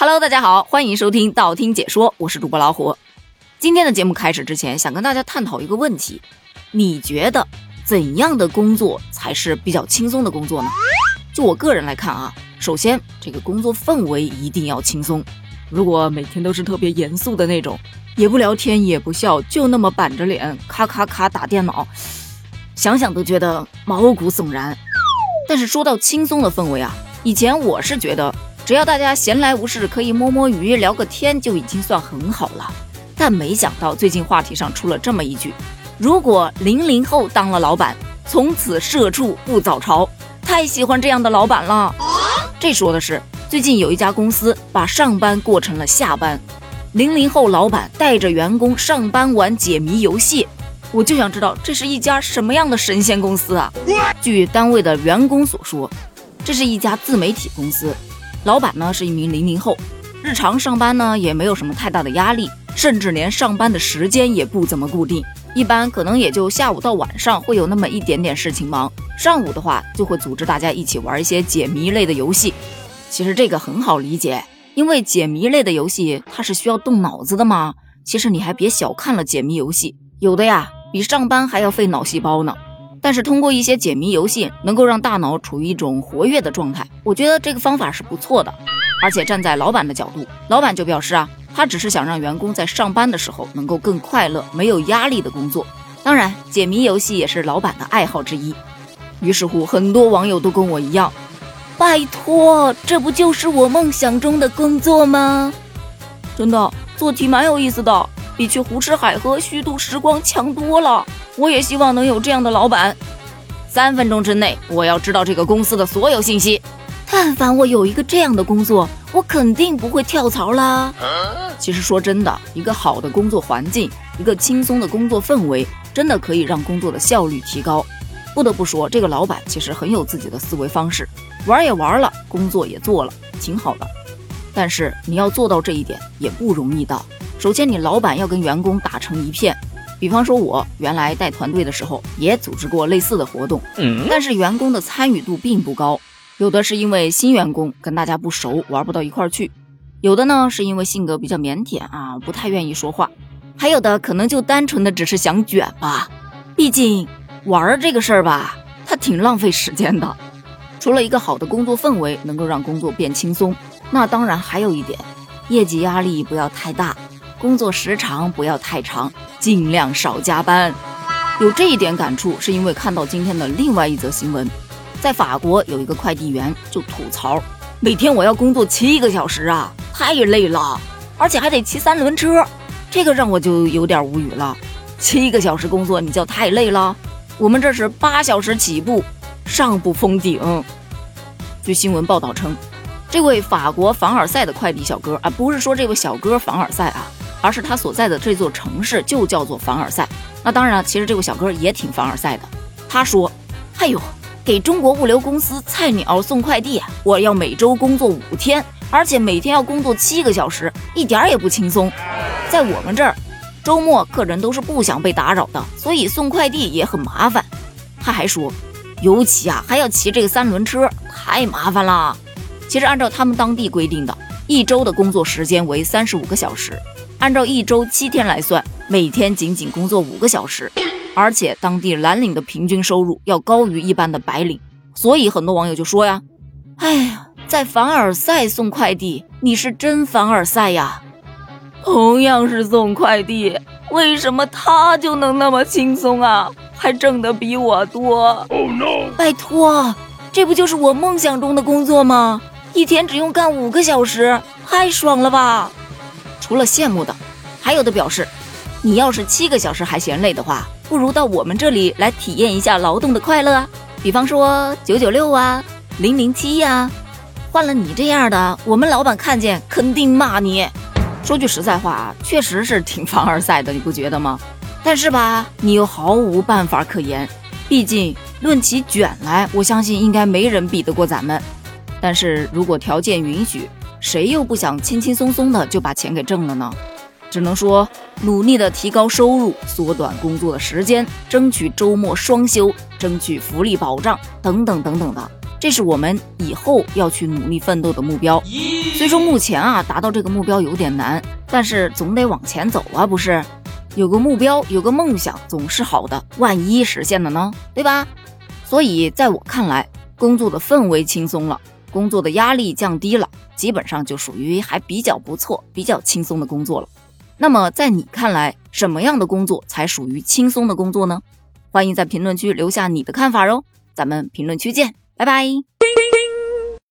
Hello，大家好，欢迎收听道听解说，我是主播老虎。今天的节目开始之前，想跟大家探讨一个问题：你觉得怎样的工作才是比较轻松的工作呢？就我个人来看啊，首先这个工作氛围一定要轻松。如果每天都是特别严肃的那种，也不聊天也不笑，就那么板着脸咔咔咔打电脑，想想都觉得毛骨悚然。但是说到轻松的氛围啊，以前我是觉得。只要大家闲来无事，可以摸摸鱼、聊个天，就已经算很好了。但没想到最近话题上出了这么一句：如果零零后当了老板，从此社畜不早朝。太喜欢这样的老板了。这说的是最近有一家公司把上班过成了下班，零零后老板带着员工上班玩解谜游戏。我就想知道这是一家什么样的神仙公司啊？据单位的员工所说，这是一家自媒体公司。老板呢是一名零零后，日常上班呢也没有什么太大的压力，甚至连上班的时间也不怎么固定，一般可能也就下午到晚上会有那么一点点事情忙。上午的话就会组织大家一起玩一些解谜类的游戏。其实这个很好理解，因为解谜类的游戏它是需要动脑子的嘛。其实你还别小看了解谜游戏，有的呀比上班还要费脑细胞呢。但是通过一些解谜游戏，能够让大脑处于一种活跃的状态，我觉得这个方法是不错的。而且站在老板的角度，老板就表示啊，他只是想让员工在上班的时候能够更快乐、没有压力的工作。当然，解谜游戏也是老板的爱好之一。于是乎，很多网友都跟我一样，拜托，这不就是我梦想中的工作吗？真的，做题蛮有意思的，比去胡吃海喝、虚度时光强多了。我也希望能有这样的老板。三分钟之内，我要知道这个公司的所有信息。但凡我有一个这样的工作，我肯定不会跳槽啦。其实说真的，一个好的工作环境，一个轻松的工作氛围，真的可以让工作的效率提高。不得不说，这个老板其实很有自己的思维方式，玩也玩了，工作也做了，挺好的。但是你要做到这一点也不容易的。首先，你老板要跟员工打成一片。比方说，我原来带团队的时候，也组织过类似的活动，但是员工的参与度并不高。有的是因为新员工跟大家不熟，玩不到一块儿去；有的呢是因为性格比较腼腆啊，不太愿意说话；还有的可能就单纯的只是想卷吧。毕竟玩这个事儿吧，它挺浪费时间的。除了一个好的工作氛围能够让工作变轻松，那当然还有一点，业绩压力不要太大。工作时长不要太长，尽量少加班。有这一点感触，是因为看到今天的另外一则新闻，在法国有一个快递员就吐槽，每天我要工作七个小时啊，太累了，而且还得骑三轮车，这个让我就有点无语了。七个小时工作你叫太累了？我们这是八小时起步，上不封顶。据新闻报道称，这位法国凡尔赛的快递小哥啊，不是说这位小哥凡尔赛啊。而是他所在的这座城市就叫做凡尔赛。那当然了，其实这位小哥也挺凡尔赛的。他说：“哎呦，给中国物流公司菜鸟送快递，我要每周工作五天，而且每天要工作七个小时，一点也不轻松。在我们这儿，周末客人都是不想被打扰的，所以送快递也很麻烦。”他还说：“尤其啊，还要骑这个三轮车，太麻烦了。”其实按照他们当地规定的，一周的工作时间为三十五个小时。按照一周七天来算，每天仅仅工作五个小时，而且当地蓝领的平均收入要高于一般的白领，所以很多网友就说呀：“哎呀，在凡尔赛送快递，你是真凡尔赛呀！同样是送快递，为什么他就能那么轻松啊？还挣得比我多哦 no？拜托，这不就是我梦想中的工作吗？一天只用干五个小时，太爽了吧！”除了羡慕的，还有的表示，你要是七个小时还嫌累的话，不如到我们这里来体验一下劳动的快乐啊！比方说九九六啊，零零七呀，换了你这样的，我们老板看见肯定骂你。说句实在话啊，确实是挺凡尔赛的，你不觉得吗？但是吧，你又毫无办法可言，毕竟论起卷来，我相信应该没人比得过咱们。但是如果条件允许，谁又不想轻轻松松的就把钱给挣了呢？只能说努力的提高收入，缩短工作的时间，争取周末双休，争取福利保障等等等等的。这是我们以后要去努力奋斗的目标。虽说目前啊达到这个目标有点难，但是总得往前走啊，不是？有个目标，有个梦想总是好的，万一实现了呢，对吧？所以在我看来，工作的氛围轻松了，工作的压力降低了，基本上就属于还比较不错、比较轻松的工作了。那么在你看来，什么样的工作才属于轻松的工作呢？欢迎在评论区留下你的看法哦，咱们评论区见，拜拜。